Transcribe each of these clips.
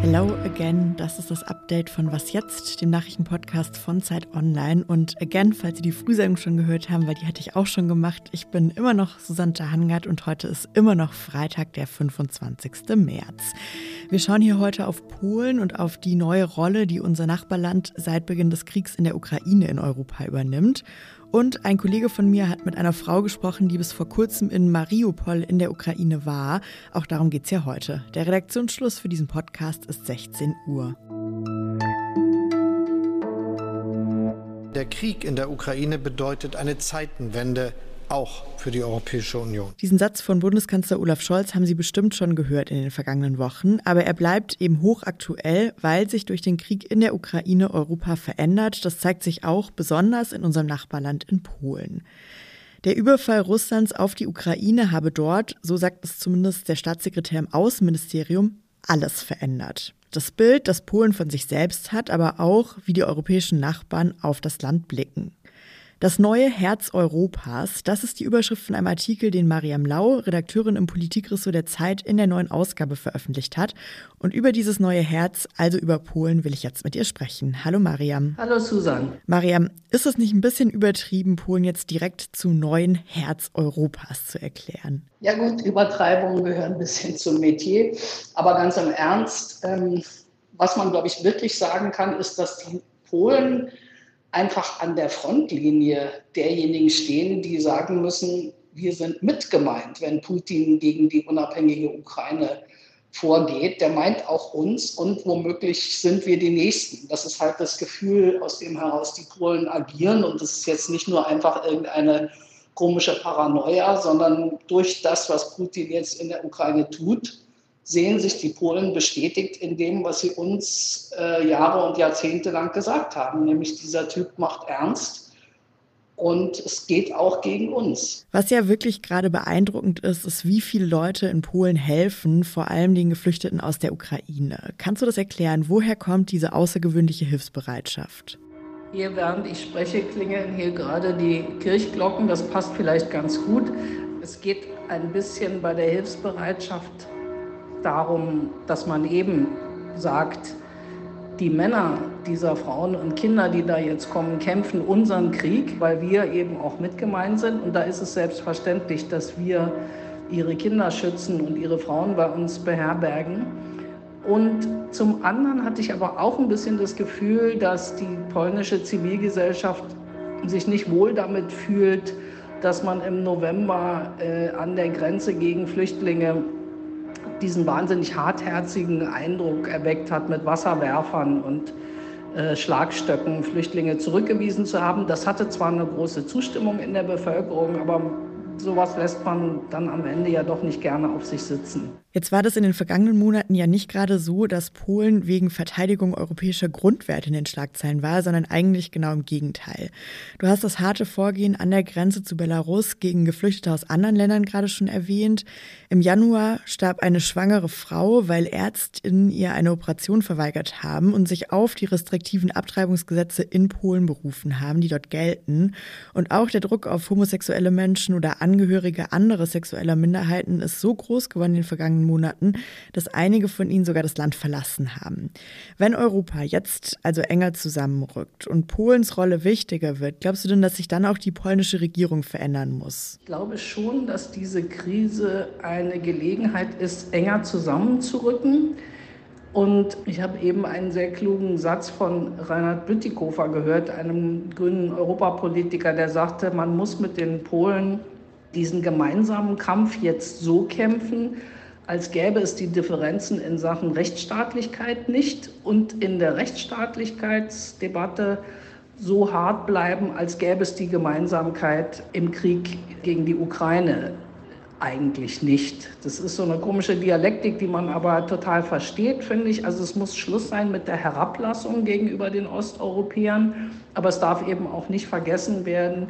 Hello again, das ist das Update von Was jetzt, dem Nachrichtenpodcast von Zeit Online. Und again, falls Sie die Frühsendung schon gehört haben, weil die hatte ich auch schon gemacht, ich bin immer noch Susanne Hangard und heute ist immer noch Freitag, der 25. März. Wir schauen hier heute auf Polen und auf die neue Rolle, die unser Nachbarland seit Beginn des Kriegs in der Ukraine in Europa übernimmt. Und ein Kollege von mir hat mit einer Frau gesprochen, die bis vor kurzem in Mariupol in der Ukraine war. Auch darum geht es ja heute. Der Redaktionsschluss für diesen Podcast ist 16 Uhr. Der Krieg in der Ukraine bedeutet eine Zeitenwende auch für die Europäische Union. Diesen Satz von Bundeskanzler Olaf Scholz haben Sie bestimmt schon gehört in den vergangenen Wochen, aber er bleibt eben hochaktuell, weil sich durch den Krieg in der Ukraine Europa verändert. Das zeigt sich auch besonders in unserem Nachbarland in Polen. Der Überfall Russlands auf die Ukraine habe dort, so sagt es zumindest der Staatssekretär im Außenministerium, alles verändert. Das Bild, das Polen von sich selbst hat, aber auch, wie die europäischen Nachbarn auf das Land blicken. Das neue Herz Europas, das ist die Überschrift von einem Artikel, den Mariam Lau, Redakteurin im Politikressort der Zeit, in der neuen Ausgabe veröffentlicht hat. Und über dieses neue Herz, also über Polen, will ich jetzt mit ihr sprechen. Hallo Mariam. Hallo Susan. Mariam, ist es nicht ein bisschen übertrieben, Polen jetzt direkt zum neuen Herz Europas zu erklären? Ja gut, Übertreibungen gehören ein bisschen zum Metier. Aber ganz im Ernst, ähm, was man, glaube ich, wirklich sagen kann, ist, dass die Polen einfach an der Frontlinie derjenigen stehen, die sagen müssen, wir sind mitgemeint, wenn Putin gegen die unabhängige Ukraine vorgeht. Der meint auch uns und womöglich sind wir die Nächsten. Das ist halt das Gefühl, aus dem heraus die Polen agieren. Und das ist jetzt nicht nur einfach irgendeine komische Paranoia, sondern durch das, was Putin jetzt in der Ukraine tut, sehen sich die Polen bestätigt in dem, was sie uns äh, Jahre und Jahrzehnte lang gesagt haben, nämlich dieser Typ macht ernst und es geht auch gegen uns. Was ja wirklich gerade beeindruckend ist, ist, wie viele Leute in Polen helfen, vor allem den Geflüchteten aus der Ukraine. Kannst du das erklären? Woher kommt diese außergewöhnliche Hilfsbereitschaft? Hier, während ich spreche, klingeln hier gerade die Kirchglocken. Das passt vielleicht ganz gut. Es geht ein bisschen bei der Hilfsbereitschaft darum, dass man eben sagt, die Männer dieser Frauen und Kinder, die da jetzt kommen, kämpfen unseren Krieg, weil wir eben auch mitgemeint sind. Und da ist es selbstverständlich, dass wir ihre Kinder schützen und ihre Frauen bei uns beherbergen. Und zum anderen hatte ich aber auch ein bisschen das Gefühl, dass die polnische Zivilgesellschaft sich nicht wohl damit fühlt, dass man im November äh, an der Grenze gegen Flüchtlinge diesen wahnsinnig hartherzigen Eindruck erweckt hat, mit Wasserwerfern und äh, Schlagstöcken Flüchtlinge zurückgewiesen zu haben. Das hatte zwar eine große Zustimmung in der Bevölkerung, aber sowas lässt man dann am Ende ja doch nicht gerne auf sich sitzen. Jetzt war das in den vergangenen Monaten ja nicht gerade so, dass Polen wegen Verteidigung europäischer Grundwerte in den Schlagzeilen war, sondern eigentlich genau im Gegenteil. Du hast das harte Vorgehen an der Grenze zu Belarus gegen Geflüchtete aus anderen Ländern gerade schon erwähnt. Im Januar starb eine schwangere Frau, weil Ärztinnen ihr eine Operation verweigert haben und sich auf die restriktiven Abtreibungsgesetze in Polen berufen haben, die dort gelten. Und auch der Druck auf homosexuelle Menschen oder Angehörige anderer sexueller Minderheiten ist so groß geworden in den vergangenen Monaten, dass einige von ihnen sogar das Land verlassen haben. Wenn Europa jetzt also enger zusammenrückt und Polens Rolle wichtiger wird, glaubst du denn, dass sich dann auch die polnische Regierung verändern muss? Ich glaube schon, dass diese Krise eine Gelegenheit ist, enger zusammenzurücken. Und ich habe eben einen sehr klugen Satz von Reinhard Bütikofer gehört, einem grünen Europapolitiker, der sagte, man muss mit den Polen diesen gemeinsamen Kampf jetzt so kämpfen, als gäbe es die Differenzen in Sachen Rechtsstaatlichkeit nicht und in der Rechtsstaatlichkeitsdebatte so hart bleiben, als gäbe es die Gemeinsamkeit im Krieg gegen die Ukraine eigentlich nicht. Das ist so eine komische Dialektik, die man aber total versteht, finde ich. Also es muss Schluss sein mit der Herablassung gegenüber den Osteuropäern, aber es darf eben auch nicht vergessen werden,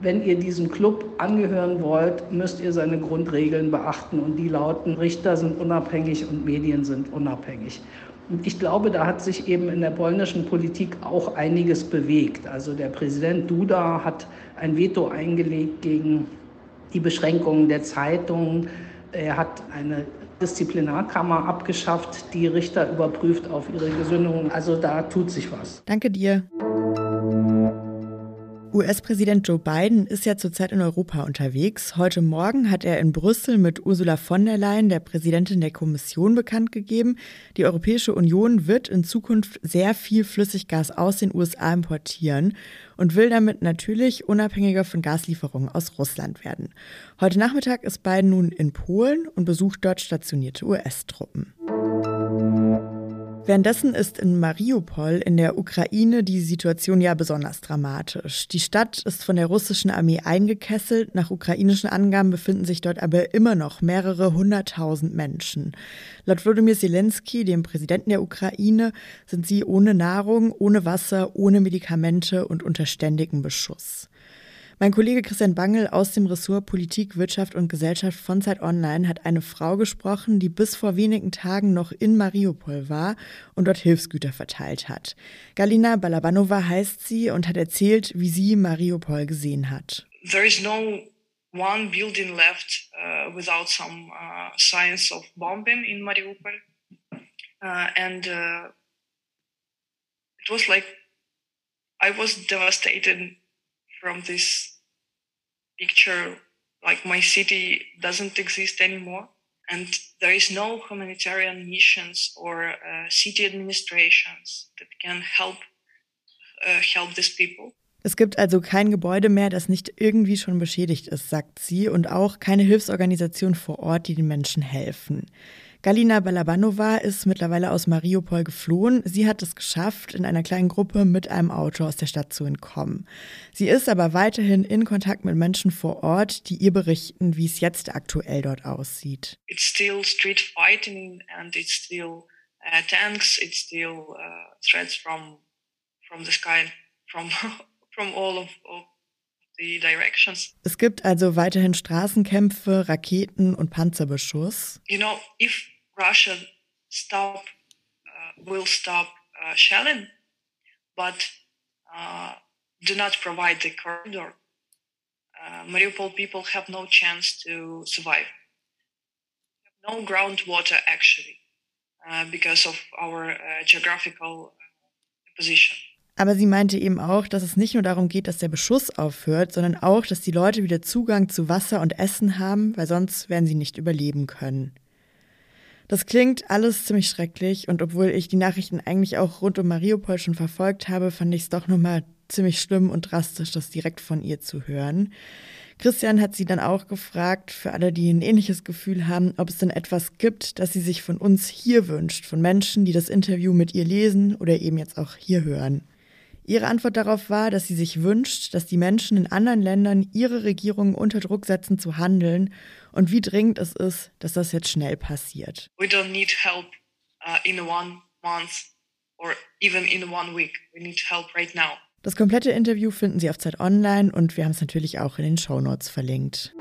wenn ihr diesem Club angehören wollt, müsst ihr seine Grundregeln beachten. Und die lauten, Richter sind unabhängig und Medien sind unabhängig. Und ich glaube, da hat sich eben in der polnischen Politik auch einiges bewegt. Also der Präsident Duda hat ein Veto eingelegt gegen die Beschränkungen der Zeitungen. Er hat eine Disziplinarkammer abgeschafft, die Richter überprüft auf ihre Gesündung. Also da tut sich was. Danke dir. US-Präsident Joe Biden ist ja zurzeit in Europa unterwegs. Heute Morgen hat er in Brüssel mit Ursula von der Leyen, der Präsidentin der Kommission, bekannt gegeben, die Europäische Union wird in Zukunft sehr viel Flüssiggas aus den USA importieren und will damit natürlich unabhängiger von Gaslieferungen aus Russland werden. Heute Nachmittag ist Biden nun in Polen und besucht dort stationierte US-Truppen. Währenddessen ist in Mariupol in der Ukraine die Situation ja besonders dramatisch. Die Stadt ist von der russischen Armee eingekesselt. Nach ukrainischen Angaben befinden sich dort aber immer noch mehrere hunderttausend Menschen. Laut Wladimir Zelensky, dem Präsidenten der Ukraine, sind sie ohne Nahrung, ohne Wasser, ohne Medikamente und unter ständigem Beschuss. Mein Kollege Christian Bangel aus dem Ressort Politik, Wirtschaft und Gesellschaft von Zeit Online hat eine Frau gesprochen, die bis vor wenigen Tagen noch in Mariupol war und dort Hilfsgüter verteilt hat. Galina Balabanova heißt sie und hat erzählt, wie sie Mariupol gesehen hat. There is no one building left uh, without some uh, signs of bombing in Mariupol. Uh, and uh, it was like I was devastated from this picture like my city doesn't exist anymore and there is no humanitarian missions or uh, city administrations that can help uh, help these people Es gibt also kein Gebäude mehr, das nicht irgendwie schon beschädigt ist, sagt sie, und auch keine Hilfsorganisation vor Ort, die den Menschen helfen. Galina Balabanova ist mittlerweile aus Mariupol geflohen. Sie hat es geschafft, in einer kleinen Gruppe mit einem Auto aus der Stadt zu entkommen. Sie ist aber weiterhin in Kontakt mit Menschen vor Ort, die ihr berichten, wie es jetzt aktuell dort aussieht. It's still street fighting and it's still uh, tanks, it's still uh, threats from from the sky, from from all of, of. Es gibt also weiterhin Straßenkämpfe, Raketen und Panzerbeschuss. You know, if Russia stop, uh, will stop uh, shelling, but uh, do not provide the corridor, uh, Mariupol people have no chance to survive. No groundwater actually, uh, because of our uh, geographical position. Aber sie meinte eben auch, dass es nicht nur darum geht, dass der Beschuss aufhört, sondern auch, dass die Leute wieder Zugang zu Wasser und Essen haben, weil sonst werden sie nicht überleben können. Das klingt alles ziemlich schrecklich und obwohl ich die Nachrichten eigentlich auch rund um Mariupol schon verfolgt habe, fand ich es doch nochmal ziemlich schlimm und drastisch, das direkt von ihr zu hören. Christian hat sie dann auch gefragt, für alle, die ein ähnliches Gefühl haben, ob es denn etwas gibt, das sie sich von uns hier wünscht, von Menschen, die das Interview mit ihr lesen oder eben jetzt auch hier hören. Ihre Antwort darauf war, dass sie sich wünscht, dass die Menschen in anderen Ländern ihre Regierungen unter Druck setzen zu handeln und wie dringend es ist, dass das jetzt schnell passiert. We don't need help uh, in one month or even in one week. We need help right now. Das komplette Interview finden Sie auf Zeit Online und wir haben es natürlich auch in den Show Notes verlinkt.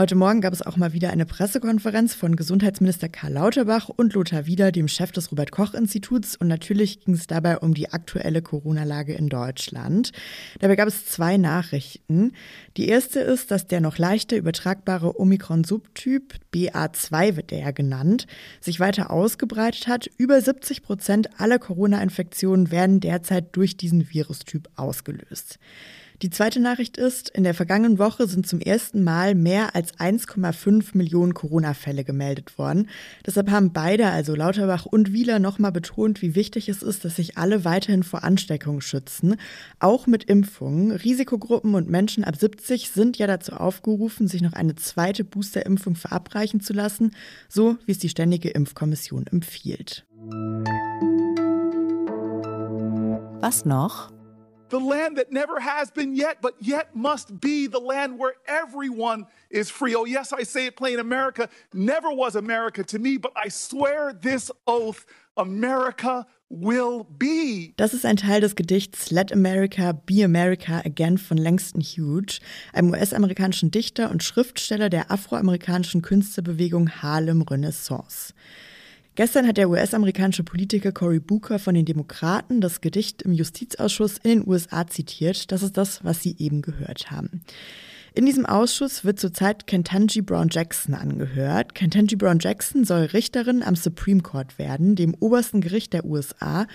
Heute Morgen gab es auch mal wieder eine Pressekonferenz von Gesundheitsminister Karl Lauterbach und Lothar Wieder, dem Chef des Robert Koch Instituts. Und natürlich ging es dabei um die aktuelle Corona-Lage in Deutschland. Dabei gab es zwei Nachrichten. Die erste ist, dass der noch leichter übertragbare Omikron-Subtyp, BA2 wird der ja genannt, sich weiter ausgebreitet hat. Über 70 Prozent aller Corona-Infektionen werden derzeit durch diesen Virustyp ausgelöst. Die zweite Nachricht ist, in der vergangenen Woche sind zum ersten Mal mehr als 1,5 Millionen Corona-Fälle gemeldet worden. Deshalb haben beide, also Lauterbach und Wieler, nochmal betont, wie wichtig es ist, dass sich alle weiterhin vor Ansteckungen schützen, auch mit Impfungen. Risikogruppen und Menschen ab 70 sind ja dazu aufgerufen, sich noch eine zweite Boosterimpfung verabreichen zu lassen, so wie es die Ständige Impfkommission empfiehlt. Was noch? The land that never has been yet, but yet must be the land where everyone is free. Oh, yes, I say it plain America never was America to me, but I swear this oath America will be. Das ist ein Teil des Gedichts Let America Be America Again von Langston Hughes, einem US-amerikanischen Dichter und Schriftsteller der afroamerikanischen Künstlerbewegung Harlem Renaissance. Gestern hat der US-amerikanische Politiker Cory Booker von den Demokraten das Gedicht im Justizausschuss in den USA zitiert. Das ist das, was Sie eben gehört haben. In diesem Ausschuss wird zurzeit Kentanji Brown Jackson angehört. Kentanji Brown Jackson soll Richterin am Supreme Court werden, dem obersten Gericht der USA,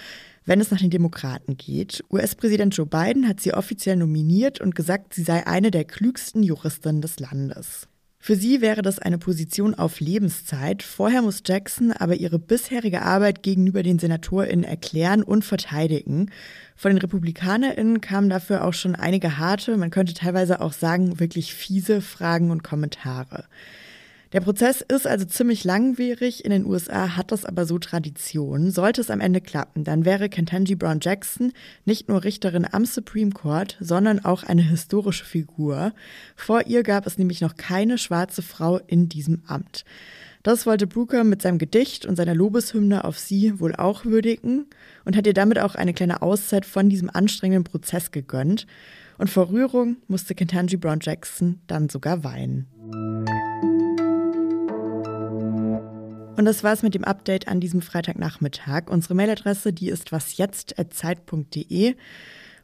wenn es nach den Demokraten geht. US-Präsident Joe Biden hat sie offiziell nominiert und gesagt, sie sei eine der klügsten Juristinnen des Landes. Für sie wäre das eine Position auf Lebenszeit. Vorher muss Jackson aber ihre bisherige Arbeit gegenüber den SenatorInnen erklären und verteidigen. Von den RepublikanerInnen kamen dafür auch schon einige harte, man könnte teilweise auch sagen, wirklich fiese Fragen und Kommentare. Der Prozess ist also ziemlich langwierig. In den USA hat das aber so Tradition. Sollte es am Ende klappen, dann wäre Kentanji Brown Jackson nicht nur Richterin am Supreme Court, sondern auch eine historische Figur. Vor ihr gab es nämlich noch keine schwarze Frau in diesem Amt. Das wollte Brooker mit seinem Gedicht und seiner Lobeshymne auf sie wohl auch würdigen und hat ihr damit auch eine kleine Auszeit von diesem anstrengenden Prozess gegönnt. Und vor Rührung musste Kentanji Brown Jackson dann sogar weinen. Und das war's mit dem Update an diesem Freitagnachmittag. Unsere Mailadresse, die ist wasjetzt.zeit.de.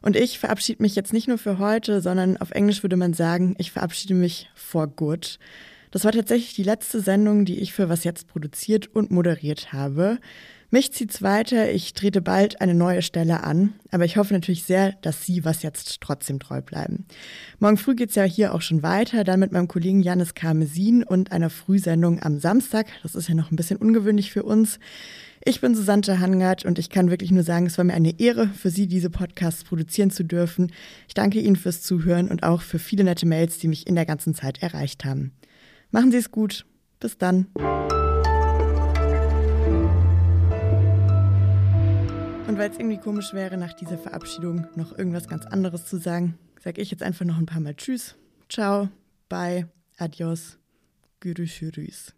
Und ich verabschiede mich jetzt nicht nur für heute, sondern auf Englisch würde man sagen, ich verabschiede mich for good. Das war tatsächlich die letzte Sendung, die ich für Was Jetzt produziert und moderiert habe. Mich zieht's weiter. Ich trete bald eine neue Stelle an. Aber ich hoffe natürlich sehr, dass Sie was jetzt trotzdem treu bleiben. Morgen früh geht's ja hier auch schon weiter. Dann mit meinem Kollegen Janis Karmesin und einer Frühsendung am Samstag. Das ist ja noch ein bisschen ungewöhnlich für uns. Ich bin Susanne Hangard und ich kann wirklich nur sagen, es war mir eine Ehre, für Sie diese Podcasts produzieren zu dürfen. Ich danke Ihnen fürs Zuhören und auch für viele nette Mails, die mich in der ganzen Zeit erreicht haben. Machen Sie es gut. Bis dann. Weil es irgendwie komisch wäre, nach dieser Verabschiedung noch irgendwas ganz anderes zu sagen, sage ich jetzt einfach noch ein paar Mal Tschüss, Ciao, Bye, Adios, Görüşürüz.